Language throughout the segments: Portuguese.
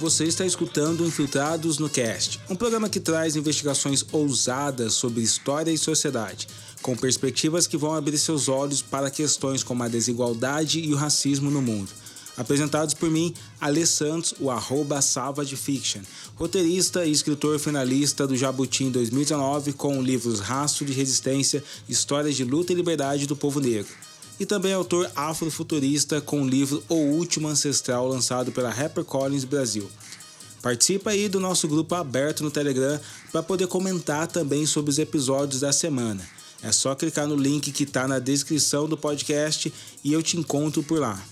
Você está escutando Infiltrados no Cast, um programa que traz investigações ousadas sobre história e sociedade, com perspectivas que vão abrir seus olhos para questões como a desigualdade e o racismo no mundo. Apresentados por mim, Alê Santos, o arroba Salva de Fiction, roteirista e escritor finalista do Jabuti em 2019 com livros Rastro de Resistência, Histórias de Luta e Liberdade do Povo Negro e também autor afrofuturista com o livro O Último Ancestral, lançado pela HarperCollins Brasil. Participa aí do nosso grupo aberto no Telegram para poder comentar também sobre os episódios da semana. É só clicar no link que está na descrição do podcast e eu te encontro por lá.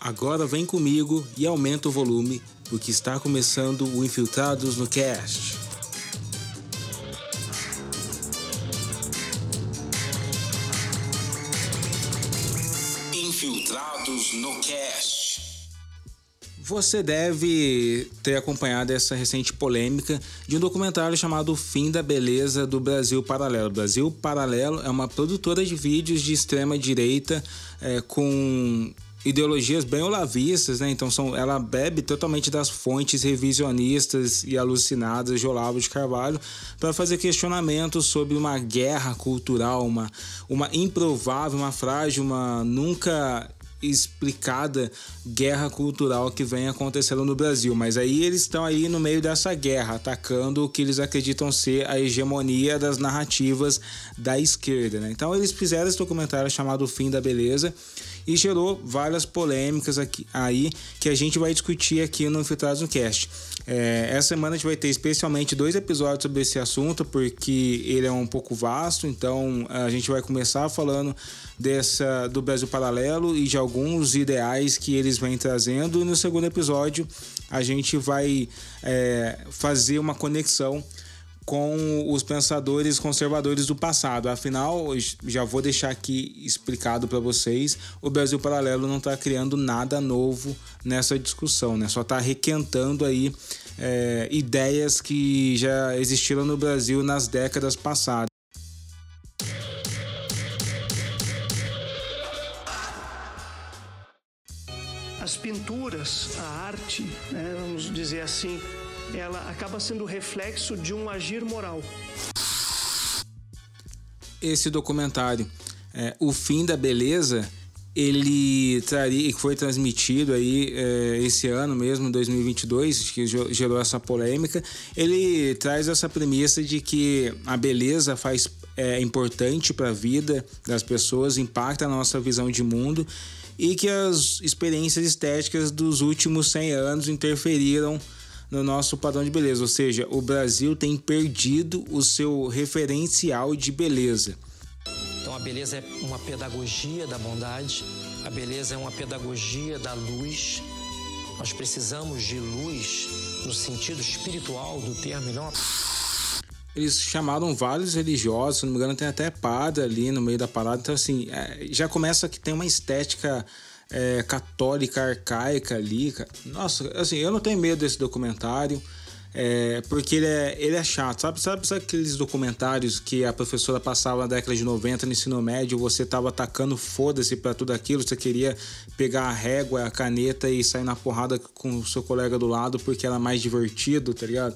Agora vem comigo e aumenta o volume, porque está começando o Infiltrados no Cast. Infiltrados no Cast. Você deve ter acompanhado essa recente polêmica de um documentário chamado Fim da Beleza do Brasil Paralelo. Brasil Paralelo é uma produtora de vídeos de extrema direita é, com ideologias bem olavistas, né? Então são, ela bebe totalmente das fontes revisionistas e alucinadas de Olavo de Carvalho para fazer questionamentos sobre uma guerra cultural, uma, uma improvável, uma frágil, uma nunca explicada guerra cultural que vem acontecendo no Brasil. Mas aí eles estão aí no meio dessa guerra, atacando o que eles acreditam ser a hegemonia das narrativas da esquerda. Né? Então eles fizeram esse documentário chamado O Fim da Beleza e gerou várias polêmicas aqui, aí que a gente vai discutir aqui no Infiltrados no Cast. É, essa semana a gente vai ter especialmente dois episódios sobre esse assunto, porque ele é um pouco vasto, então a gente vai começar falando dessa do Brasil Paralelo e de alguns ideais que eles vêm trazendo. E no segundo episódio a gente vai é, fazer uma conexão com os pensadores conservadores do passado. Afinal, já vou deixar aqui explicado para vocês, o Brasil Paralelo não está criando nada novo nessa discussão, né? Só está requentando aí é, ideias que já existiram no Brasil nas décadas passadas. As pinturas, a arte, né, vamos dizer assim, ela acaba sendo reflexo de um agir moral. Esse documentário, é, O Fim da Beleza, ele traria, foi transmitido aí é, esse ano mesmo, 2022, que gerou essa polêmica. Ele traz essa premissa de que a beleza faz é importante para a vida das pessoas, impacta a nossa visão de mundo e que as experiências estéticas dos últimos 100 anos interferiram no nosso padrão de beleza, ou seja, o Brasil tem perdido o seu referencial de beleza. Então a beleza é uma pedagogia da bondade, a beleza é uma pedagogia da luz. Nós precisamos de luz no sentido espiritual do termo e não eles chamaram vários religiosos, se não me engano, tem até padre ali no meio da parada. Então, assim, é, já começa que tem uma estética é, católica arcaica ali. Nossa, assim, eu não tenho medo desse documentário. É, porque ele é, ele é chato, sabe? sabe? Sabe aqueles documentários que a professora passava na década de 90 no ensino médio, você tava atacando foda-se para tudo aquilo, você queria pegar a régua, a caneta e sair na porrada com o seu colega do lado porque era mais divertido, tá ligado?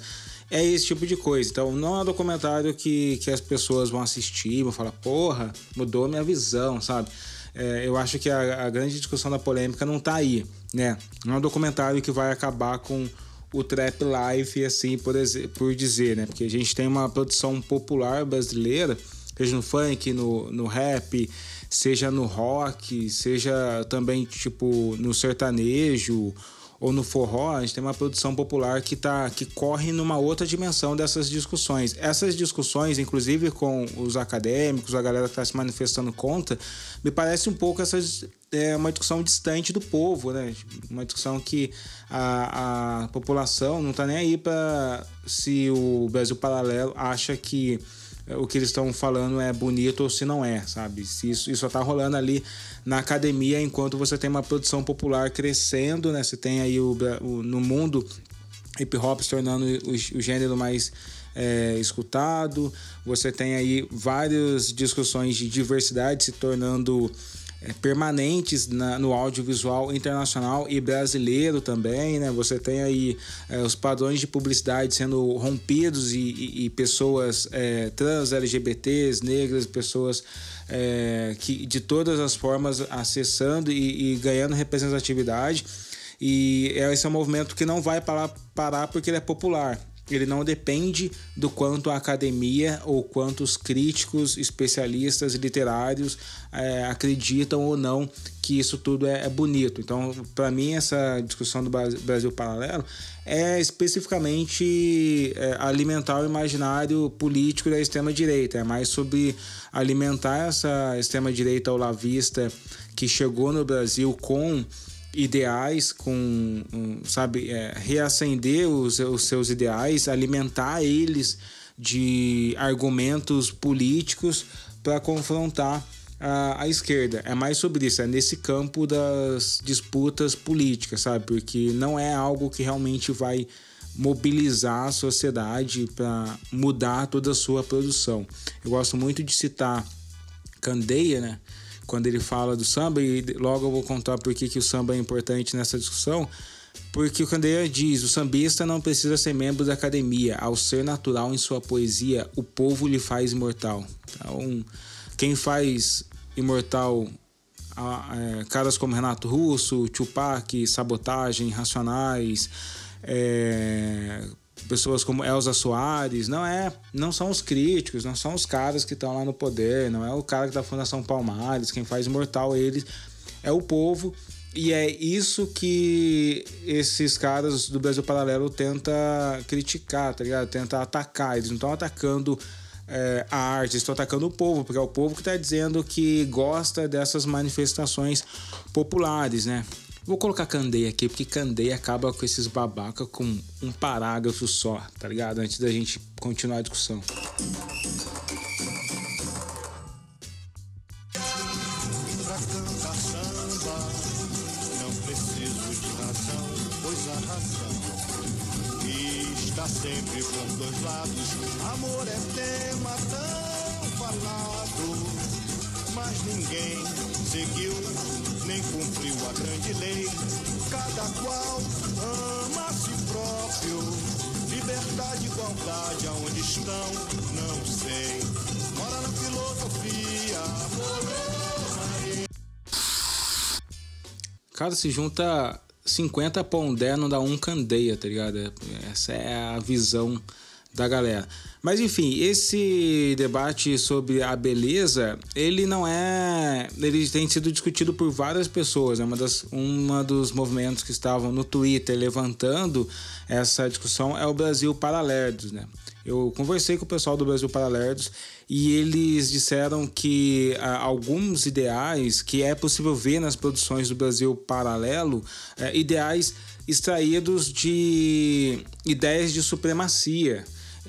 É esse tipo de coisa. Então, não é um documentário que, que as pessoas vão assistir, vão falar, porra, mudou minha visão, sabe? É, eu acho que a, a, grande discussão da polêmica não está aí, né? Não é um documentário que vai acabar com o trap life, assim, por, por dizer, né? Porque a gente tem uma produção popular brasileira, seja no funk, no, no rap, seja no rock, seja também, tipo, no sertanejo ou no forró, a gente tem uma produção popular que, tá, que corre numa outra dimensão dessas discussões. Essas discussões, inclusive com os acadêmicos, a galera que está se manifestando contra, me parece um pouco essas, é, uma discussão distante do povo, né? Uma discussão que a, a população não está nem aí para se o Brasil Paralelo acha que o que eles estão falando é bonito ou se não é, sabe? Se isso, isso só tá rolando ali na academia enquanto você tem uma produção popular crescendo, né? Você tem aí o, o no mundo hip hop se tornando o, o gênero mais é, escutado, você tem aí várias discussões de diversidade se tornando é, permanentes na, no audiovisual internacional e brasileiro também, né? Você tem aí é, os padrões de publicidade sendo rompidos e, e, e pessoas é, trans, LGBTs, negras, pessoas é, que de todas as formas acessando e, e ganhando representatividade. E esse é um movimento que não vai parar, parar porque ele é popular ele não depende do quanto a academia ou quanto os críticos, especialistas literários é, acreditam ou não que isso tudo é, é bonito. Então, para mim, essa discussão do Brasil Paralelo é especificamente é, alimentar o imaginário político da extrema-direita, é mais sobre alimentar essa extrema-direita olavista que chegou no Brasil com ideais, com, sabe, é, reacender os, os seus ideais, alimentar eles de argumentos políticos para confrontar a, a, esquerda. É mais sobre isso, é nesse campo das disputas políticas, sabe? Porque não é algo que realmente vai mobilizar a sociedade para mudar toda a sua produção. Eu gosto muito de citar Candeia, né? Quando ele fala do samba, e logo eu vou contar por que, que o samba é importante nessa discussão. Porque o Candeia diz: o sambista não precisa ser membro da academia. Ao ser natural em sua poesia, o povo lhe faz imortal. Então, quem faz imortal é, caras como Renato Russo, Tupac, Sabotagem, Racionais, é, pessoas como Elza Soares, não é, não são os críticos, não são os caras que estão lá no poder, não é o cara que da Fundação Palmares, quem faz imortal eles é o povo e é isso que esses caras do Brasil Paralelo tenta criticar, tá ligado? Tenta atacar. Eles não estão atacando é, a arte, estão atacando o povo, porque é o povo que está dizendo que gosta dessas manifestações populares, né? Vou colocar Candeia aqui, porque Candeia acaba com esses babaca com um parágrafo só, tá ligado? Antes da gente continuar a discussão. sempre com dois lados. Amor é tema tão falado, mas ninguém seguiu nem cumpriu a grande lei. Cada qual ama a si próprio. Liberdade, igualdade, aonde estão, não sei. Mora na filosofia, Cara, se junta 50 pondé não dá um candeia, tá ligado? Essa é a visão da galera. Mas enfim, esse debate sobre a beleza, ele não é. Ele tem sido discutido por várias pessoas. É uma, das, uma dos movimentos que estavam no Twitter levantando essa discussão é o Brasil Paralerdos, né? Eu conversei com o pessoal do Brasil Paralerdos e eles disseram que ah, alguns ideais que é possível ver nas produções do Brasil Paralelo, é, ideais extraídos de ideias de supremacia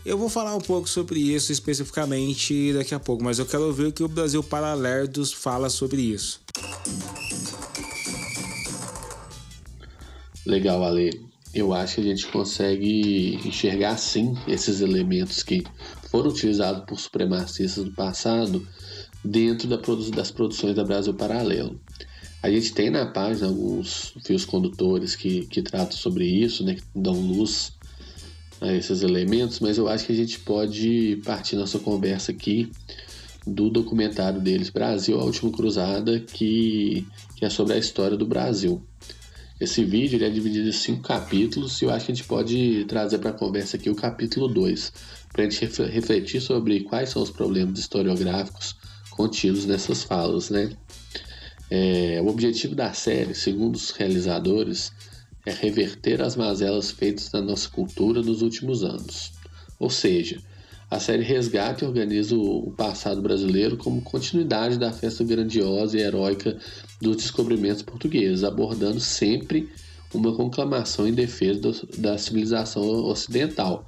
eu vou falar um pouco sobre isso especificamente daqui a pouco, mas eu quero ouvir o que o Brasil Paralerdos fala sobre isso. Legal, Ale. Eu acho que a gente consegue enxergar sim esses elementos que foram utilizados por supremacistas do passado dentro da produ das produções da Brasil Paralelo. A gente tem na página alguns fios condutores que, que tratam sobre isso, né, que dão luz a esses elementos, mas eu acho que a gente pode partir nossa conversa aqui do documentário deles, Brasil, a Última Cruzada, que, que é sobre a história do Brasil. Esse vídeo é dividido em cinco capítulos e eu acho que a gente pode trazer para a conversa aqui o capítulo 2, para a gente refletir sobre quais são os problemas historiográficos contidos nessas falas. Né? É, o objetivo da série, segundo os realizadores, é reverter as mazelas feitas na nossa cultura nos últimos anos. Ou seja, a série resgata e organiza o passado brasileiro como continuidade da festa grandiosa e heróica dos descobrimentos portugueses, abordando sempre uma conclamação em defesa do, da civilização ocidental.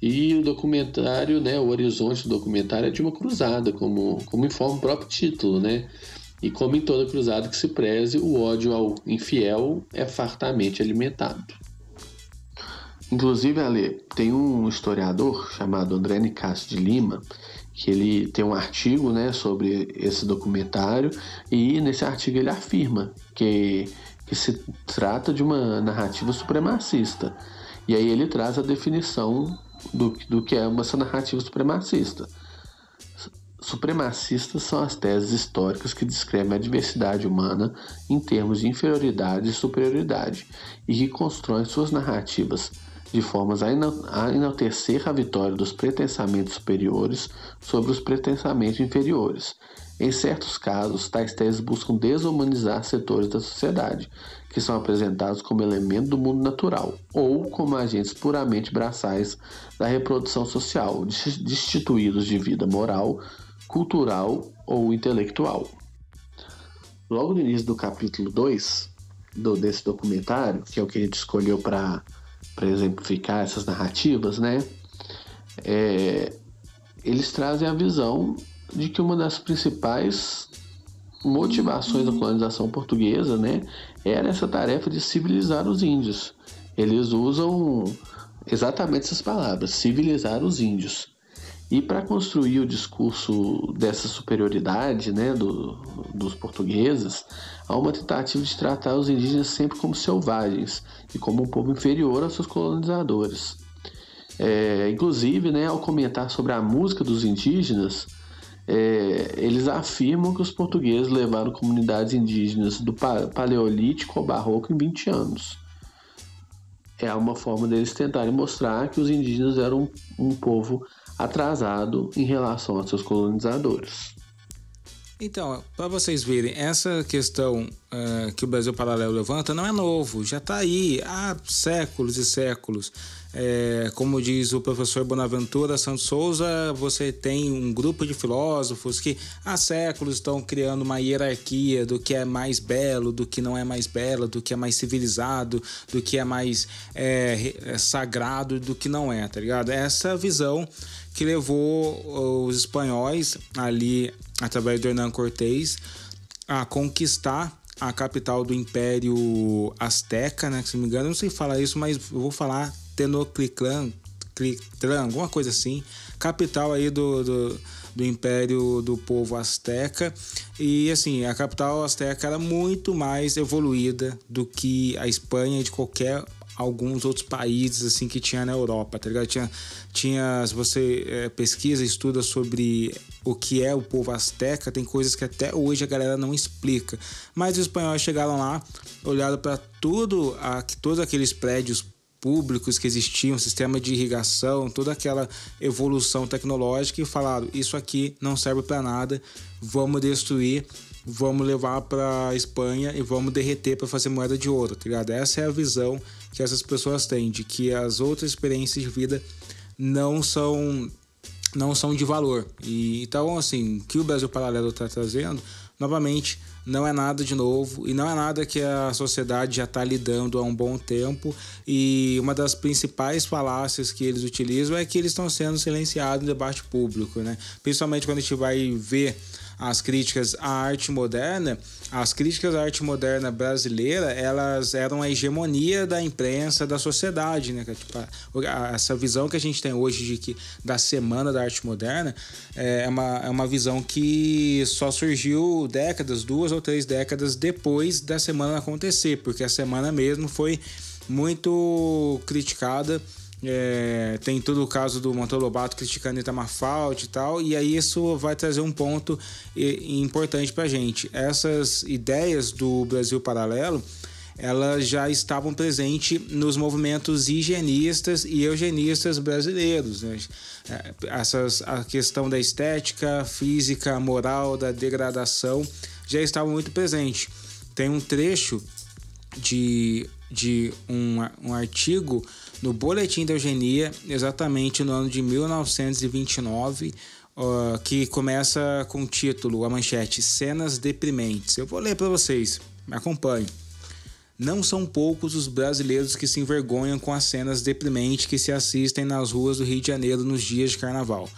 E o documentário, né, o horizonte do documentário é de uma cruzada, como, como informa o próprio título, né? E como em toda cruzada que se preze, o ódio ao infiel é fartamente alimentado. Inclusive, Ale, tem um historiador chamado André Nicásio de Lima que ele tem um artigo né, sobre esse documentário e nesse artigo ele afirma que, que se trata de uma narrativa supremacista. E aí ele traz a definição do, do que é uma narrativa supremacista. Supremacistas são as teses históricas que descrevem a diversidade humana em termos de inferioridade e superioridade e que constroem suas narrativas de formas a enaltecer a vitória dos pretensamentos superiores sobre os pretensamentos inferiores. Em certos casos, tais teses buscam desumanizar setores da sociedade, que são apresentados como elemento do mundo natural, ou como agentes puramente braçais da reprodução social, destituídos de vida moral, cultural ou intelectual. Logo no início do capítulo 2 do, desse documentário, que é o que a gente escolheu para exemplificar essas narrativas, né? É, eles trazem a visão de que uma das principais motivações da colonização portuguesa, né, era essa tarefa de civilizar os índios. Eles usam exatamente essas palavras, civilizar os índios. E para construir o discurso dessa superioridade né, do, dos portugueses, há uma tentativa de tratar os indígenas sempre como selvagens e como um povo inferior aos seus colonizadores. É, inclusive, né, ao comentar sobre a música dos indígenas, é, eles afirmam que os portugueses levaram comunidades indígenas do Paleolítico ao Barroco em 20 anos. É uma forma deles tentarem mostrar que os indígenas eram um povo atrasado em relação aos seus colonizadores. Então, para vocês verem, essa questão uh, que o Brasil Paralelo levanta não é novo, já está aí há séculos e séculos. É, como diz o professor Bonaventura Santos Souza, você tem um grupo de filósofos que há séculos estão criando uma hierarquia do que é mais belo, do que não é mais belo, do que é mais civilizado, do que é mais é, é sagrado, do que não é, tá ligado? Essa visão que levou os espanhóis ali através do Hernán Cortés a conquistar a capital do Império Azteca, né? Se não me engano, eu não sei falar isso, mas eu vou falar Tenochtitlan, Tlan, alguma coisa assim, capital aí do, do, do, Império do povo Azteca. E assim, a capital Azteca era muito mais evoluída do que a Espanha de qualquer alguns outros países assim que tinha na Europa, tá ligado? Tinha, tinha se você é, pesquisa, estuda sobre o que é o povo azteca, tem coisas que até hoje a galera não explica. Mas os espanhóis chegaram lá, olharam para tudo, a, todos aqueles prédios públicos que existiam, sistema de irrigação, toda aquela evolução tecnológica e falaram: isso aqui não serve para nada, vamos destruir, vamos levar para Espanha e vamos derreter para fazer moeda de ouro, tá ligado? Essa é a visão que essas pessoas têm, de que as outras experiências de vida não são não são de valor. E então assim, o que o Brasil Paralelo está trazendo, novamente, não é nada de novo e não é nada que a sociedade já está lidando há um bom tempo. E uma das principais falácias que eles utilizam é que eles estão sendo silenciados no debate público, né? Principalmente quando a gente vai ver as críticas à arte moderna, as críticas à arte moderna brasileira, elas eram a hegemonia da imprensa, da sociedade, né? Tipo, essa visão que a gente tem hoje de que da semana da arte moderna é uma, é uma visão que só surgiu décadas, duas ou três décadas depois da semana acontecer, porque a semana mesmo foi muito criticada é, tem todo o caso do Monteiro Lobato criticando Itamar e tal, e aí isso vai trazer um ponto importante para gente. Essas ideias do Brasil Paralelo, elas já estavam presentes nos movimentos higienistas e eugenistas brasileiros. Né? É, essas, a questão da estética, física, moral, da degradação já estavam muito presente. Tem um trecho de, de um, um artigo no Boletim da Eugenia, exatamente no ano de 1929, uh, que começa com o título, a manchete Cenas Deprimentes. Eu vou ler para vocês, me acompanhe. Não são poucos os brasileiros que se envergonham com as cenas deprimentes que se assistem nas ruas do Rio de Janeiro nos dias de carnaval.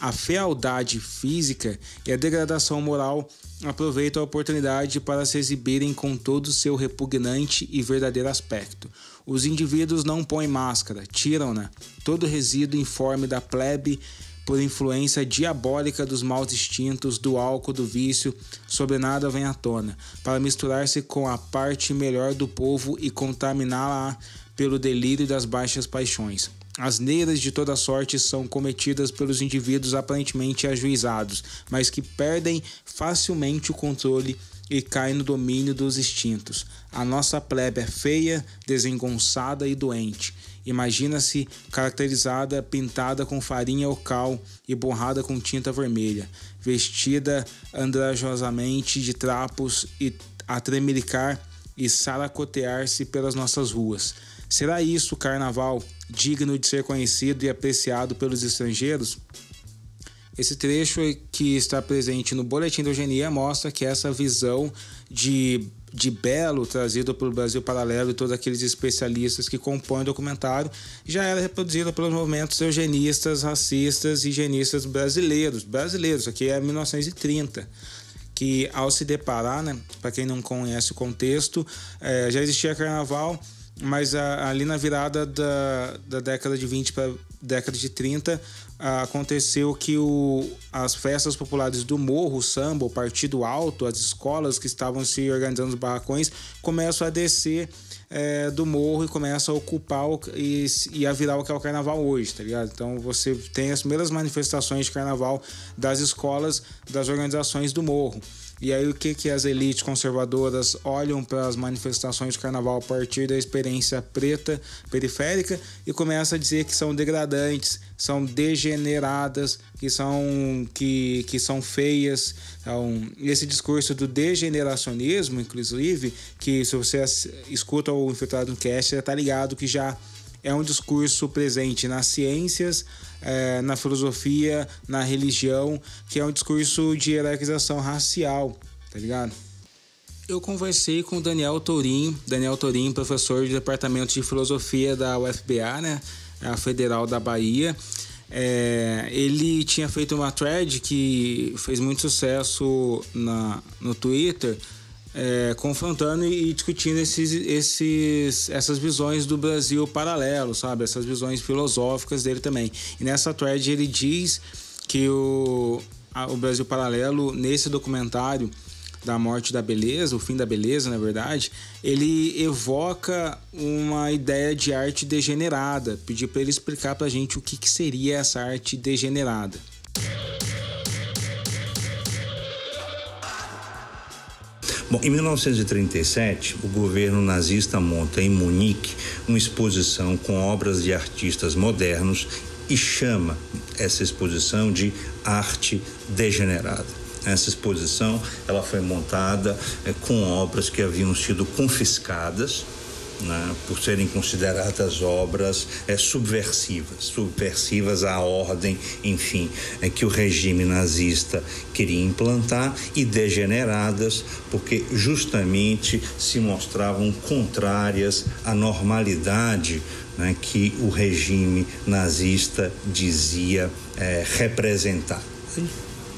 A fealdade física e a degradação moral aproveitam a oportunidade para se exibirem com todo o seu repugnante e verdadeiro aspecto. Os indivíduos não põem máscara, tiram-na. Todo resíduo informe da plebe por influência diabólica dos maus instintos, do álcool, do vício, sobre nada vem à tona, para misturar-se com a parte melhor do povo e contaminá-la pelo delírio das baixas paixões. As neiras de toda sorte são cometidas pelos indivíduos aparentemente ajuizados, mas que perdem facilmente o controle e caem no domínio dos instintos. A nossa plebe é feia, desengonçada e doente. Imagina-se caracterizada, pintada com farinha ou cal e borrada com tinta vermelha, vestida andrajosamente de trapos e a tremelicar e saracotear-se pelas nossas ruas. Será isso o carnaval digno de ser conhecido e apreciado pelos estrangeiros? Esse trecho que está presente no Boletim da Eugenia mostra que essa visão de, de belo trazido pelo Brasil Paralelo e todos aqueles especialistas que compõem o documentário já era reproduzida pelos movimentos eugenistas, racistas e higienistas brasileiros. Brasileiros, aqui é 1930 que ao se deparar, né, para quem não conhece o contexto, é, já existia carnaval, mas a, ali na virada da, da década de 20 para década de 30 aconteceu que o, as festas populares do morro, o samba, o partido alto, as escolas que estavam se organizando os barracões começam a descer é, do morro e começam a ocupar o, e, e a virar o que é o carnaval hoje, tá ligado? Então você tem as primeiras manifestações de carnaval das escolas, das organizações do morro. E aí o que, que as elites conservadoras olham para as manifestações de carnaval a partir da experiência preta periférica e começam a dizer que são degradantes, são degeneradas, que são que, que são feias. Então, esse discurso do degeneracionismo, inclusive, que se você escuta o Infiltrado no Cast, já tá ligado que já é um discurso presente nas ciências, é, na filosofia, na religião, que é um discurso de hierarquização racial, tá ligado? Eu conversei com o Daniel Tourim, Daniel Tourim, professor de departamento de filosofia da UFBA, né, a Federal da Bahia. É, ele tinha feito uma thread que fez muito sucesso na, no Twitter é, confrontando e discutindo esses, esses, essas visões do Brasil paralelo, sabe? Essas visões filosóficas dele também. E nessa thread ele diz que o, a, o Brasil paralelo, nesse documentário da morte da beleza, o fim da beleza, na verdade, ele evoca uma ideia de arte degenerada. Pedi para ele explicar para a gente o que, que seria essa arte degenerada. Bom, em 1937, o governo nazista monta em Munique uma exposição com obras de artistas modernos e chama essa exposição de arte degenerada. Essa exposição ela foi montada é, com obras que haviam sido confiscadas né, por serem consideradas obras é, subversivas, subversivas à ordem, enfim, é, que o regime nazista queria implantar e degeneradas porque justamente se mostravam contrárias à normalidade né, que o regime nazista dizia é, representar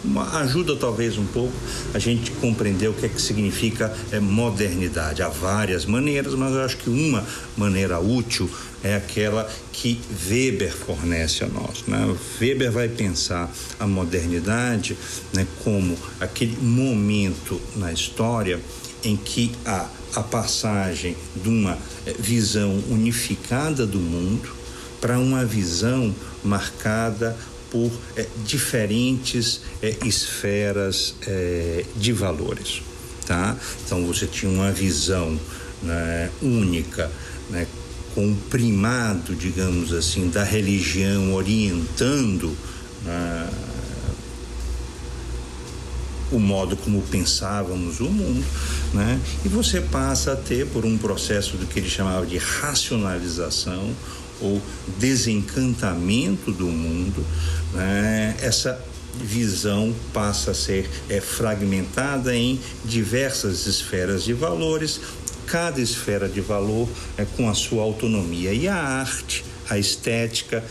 uma ajuda talvez um pouco a gente compreender o que é que significa é, modernidade. Há várias maneiras, mas eu acho que uma maneira útil é aquela que Weber fornece a nós. Né? Weber vai pensar a modernidade né, como aquele momento na história em que há a passagem de uma é, visão unificada do mundo para uma visão marcada por é, diferentes é, esferas é, de valores, tá? Então você tinha uma visão né, única, né, com o primado, digamos assim, da religião orientando né, o modo como pensávamos o mundo, né? E você passa a ter por um processo do que ele chamava de racionalização ou desencantamento do mundo, né? essa visão passa a ser é, fragmentada em diversas esferas de valores, cada esfera de valor é, com a sua autonomia. E a arte, a estética,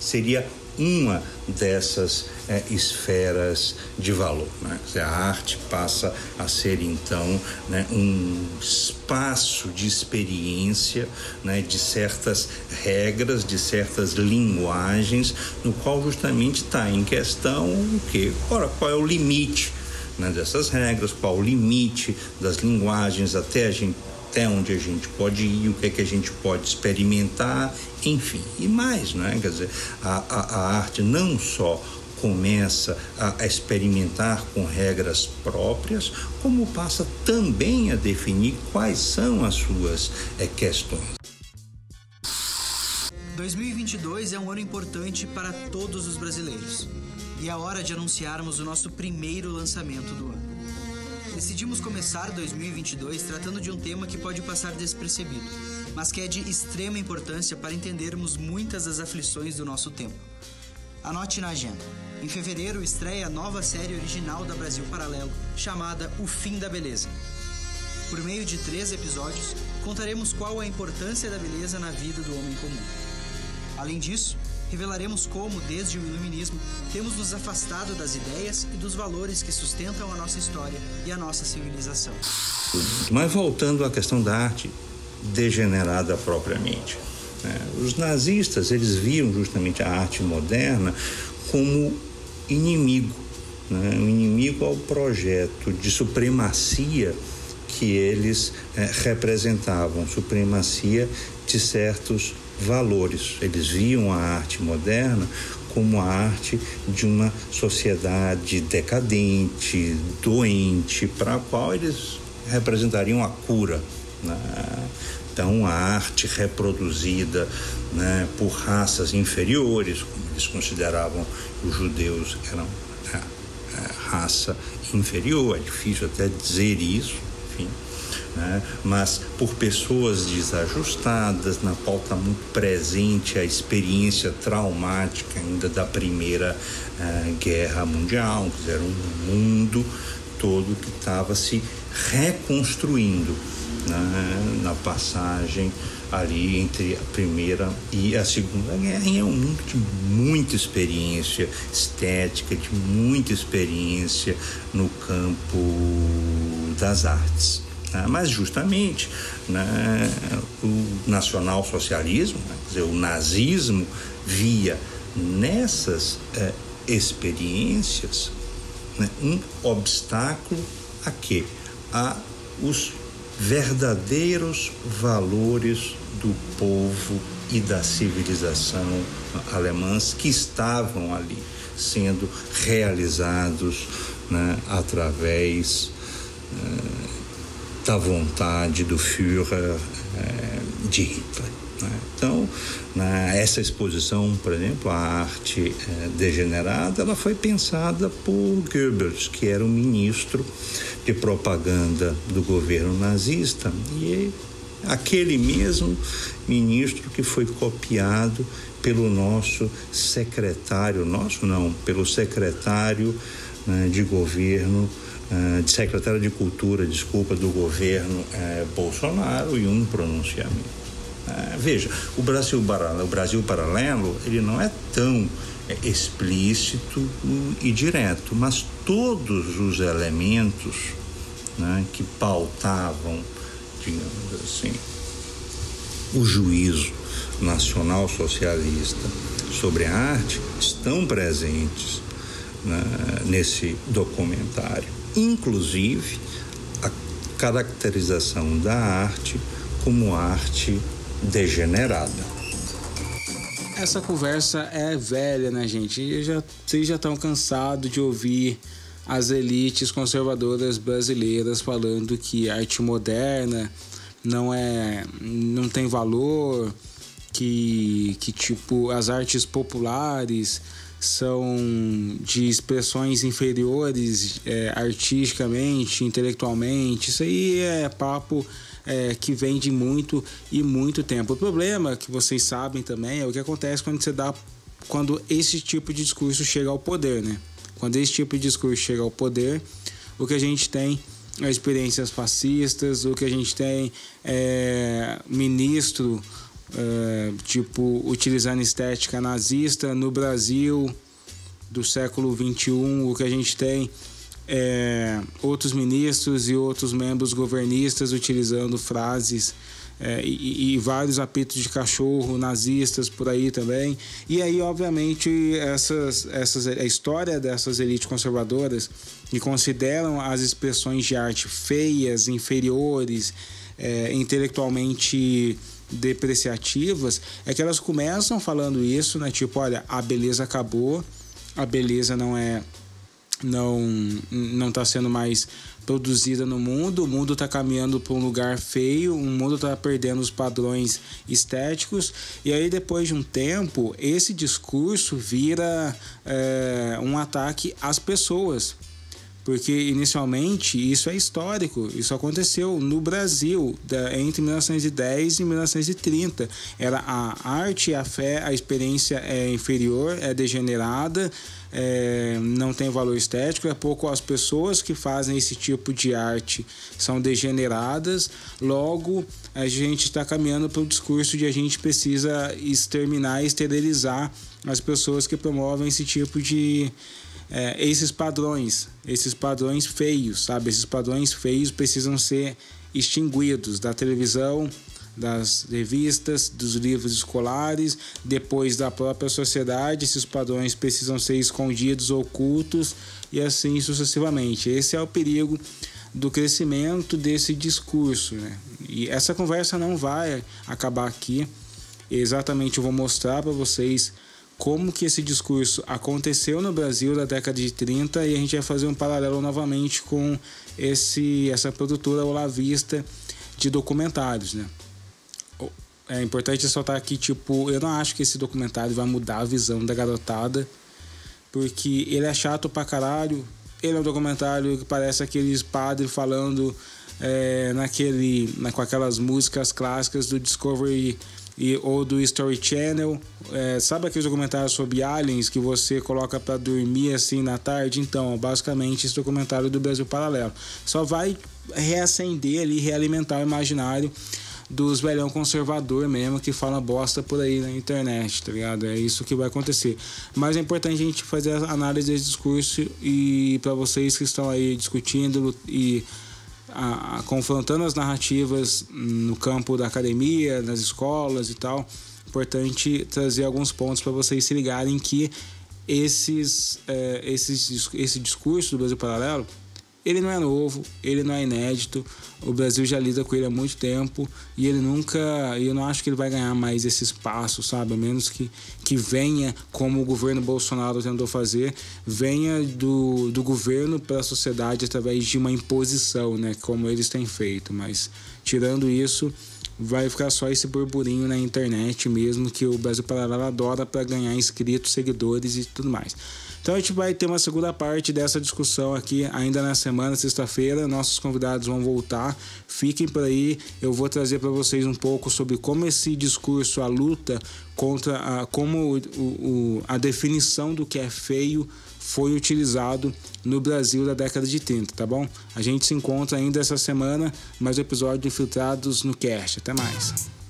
seria uma dessas é, esferas de valor. Né? a arte passa a ser então né, um espaço de experiência né, de certas regras, de certas linguagens, no qual justamente está em questão o que? Ora, qual é o limite né, dessas regras, qual o limite das linguagens até a gente até onde a gente pode ir, o que é que a gente pode experimentar, enfim, e mais, não é? Quer dizer, a, a, a arte não só começa a, experimentar com regras próprias, como passa também a definir quais são as suas é, questões. 2022 é um ano importante para todos os brasileiros e é hora de anunciarmos o nosso primeiro lançamento do ano. Decidimos começar 2022 tratando de um tema que pode passar despercebido, mas que é de extrema importância para entendermos muitas das aflições do nosso tempo. Anote na agenda. Em fevereiro estreia a nova série original da Brasil Paralelo, chamada O Fim da Beleza. Por meio de três episódios, contaremos qual a importância da beleza na vida do homem comum. Além disso, revelaremos como, desde o Iluminismo, temos nos afastado das ideias e dos valores que sustentam a nossa história e a nossa civilização. Mas voltando à questão da arte degenerada propriamente. Né? Os nazistas eles viam justamente a arte moderna como inimigo, né? um inimigo ao projeto de supremacia que eles é, representavam, supremacia de certos valores. Eles viam a arte moderna como a arte de uma sociedade decadente, doente, para a qual eles representariam a cura. Né? Então, a arte reproduzida né, por raças inferiores, como eles consideravam os judeus eram é, é, raça inferior, é difícil até dizer isso, enfim né? mas por pessoas desajustadas, na qual está muito presente a experiência traumática ainda da Primeira uh, Guerra Mundial, que era um mundo todo que estava se reconstruindo né? na passagem ali entre a primeira e a segunda guerra é um mundo de muita experiência estética, de muita experiência no campo das artes. Né? Mas justamente né, o nacionalsocialismo, né, quer dizer, o nazismo, via nessas eh, experiências né, um obstáculo a quê? A os verdadeiros valores do povo e da civilização alemãs que estavam ali sendo realizados né, através eh, da vontade do Führer é, de Hitler. Né? Então, na, essa exposição, por exemplo, a arte é, degenerada, ela foi pensada por Goebbels, que era o ministro de propaganda do governo nazista e aquele mesmo ministro que foi copiado pelo nosso secretário, nosso não, pelo secretário né, de governo de secretário de Cultura, desculpa, do governo eh, Bolsonaro e um pronunciamento. Eh, veja, o Brasil, o Brasil Paralelo, ele não é tão explícito e direto, mas todos os elementos né, que pautavam, digamos assim, o juízo nacional socialista sobre a arte estão presentes né, nesse documentário inclusive a caracterização da arte como arte degenerada. Essa conversa é velha, né, gente? Já, vocês já estão cansados de ouvir as elites conservadoras brasileiras falando que arte moderna não é não tem valor, que, que tipo as artes populares são de expressões inferiores é, artisticamente, intelectualmente. Isso aí é papo é, que vem de muito e muito tempo. O problema que vocês sabem também é o que acontece quando você dá quando esse tipo de discurso chega ao poder, né? Quando esse tipo de discurso chega ao poder, o que a gente tem é experiências fascistas, o que a gente tem é ministro é, tipo, utilizando estética nazista no Brasil do século XXI, o que a gente tem é, outros ministros e outros membros governistas utilizando frases é, e, e, vários apitos de cachorro nazistas por aí também. E aí, obviamente, essas, essas, a história dessas elites conservadoras que consideram as expressões de arte feias, inferiores, é, intelectualmente depreciativas, é que elas começam falando isso, né? Tipo, olha, a beleza acabou, a beleza não é não não está sendo mais produzida no mundo, o mundo está caminhando para um lugar feio, o mundo está perdendo os padrões estéticos, e aí depois de um tempo, esse discurso vira é, um ataque às pessoas. Porque inicialmente isso é histórico, isso aconteceu no Brasil entre 1910 e 1930. Era a arte, a fé, a experiência é inferior, é degenerada, é, não tem valor estético, é pouco as pessoas que fazem esse tipo de arte são degeneradas, logo a gente está caminhando para o discurso de a gente precisa exterminar, esterilizar as pessoas que promovem esse tipo de é, esses padrões, esses padrões feios, sabe? Esses padrões feios precisam ser extinguidos da televisão, das revistas, dos livros escolares, depois da própria sociedade. Esses padrões precisam ser escondidos, ocultos e assim sucessivamente. Esse é o perigo do crescimento desse discurso. Né? E essa conversa não vai acabar aqui. Exatamente, eu vou mostrar para vocês como que esse discurso aconteceu no Brasil da década de 30 e a gente vai fazer um paralelo novamente com esse essa produtora Olavista de documentários, né? É importante ressaltar aqui, tipo, eu não acho que esse documentário vai mudar a visão da garotada, porque ele é chato pra caralho. Ele é um documentário que parece aqueles padres falando é, naquele, na, com aquelas músicas clássicas do Discovery e, ou do Story Channel. É, sabe aqueles documentários sobre aliens que você coloca para dormir assim na tarde? Então, basicamente, esse documentário do Brasil Paralelo só vai reacender ali, realimentar o imaginário dos velhão conservador mesmo que fala bosta por aí na internet, tá ligado? É isso que vai acontecer. Mas é importante a gente fazer a análise desse discurso e para vocês que estão aí discutindo e a, a, confrontando as narrativas no campo da academia, nas escolas e tal, importante trazer alguns pontos para vocês se ligarem que esses, é, esses, esse discurso do Brasil Paralelo ele não é novo, ele não é inédito. O Brasil já lida com ele há muito tempo e ele nunca. Eu não acho que ele vai ganhar mais esse espaço, sabe? A menos que, que venha, como o governo Bolsonaro tentou fazer, venha do, do governo para a sociedade através de uma imposição, né? Como eles têm feito. Mas, tirando isso, vai ficar só esse burburinho na internet mesmo que o Brasil Paralelo adora para ganhar inscritos, seguidores e tudo mais. Então a gente vai ter uma segunda parte dessa discussão aqui ainda na semana, sexta-feira. Nossos convidados vão voltar. Fiquem por aí. Eu vou trazer para vocês um pouco sobre como esse discurso, a luta contra a, como o, o, a definição do que é feio foi utilizado no Brasil da década de 30, tá bom? A gente se encontra ainda essa semana, mais um episódio de Infiltrados no Cast. Até mais.